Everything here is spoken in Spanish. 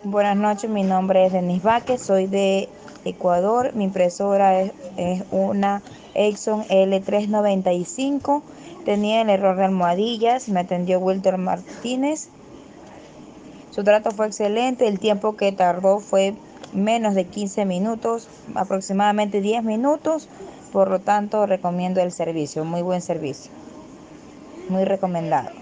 Buenas noches, mi nombre es Denis Vázquez, soy de Ecuador. Mi impresora es, es una Exxon L395. Tenía el error de almohadillas, me atendió Wilter Martínez. Su trato fue excelente, el tiempo que tardó fue menos de 15 minutos, aproximadamente 10 minutos. Por lo tanto, recomiendo el servicio, muy buen servicio, muy recomendado.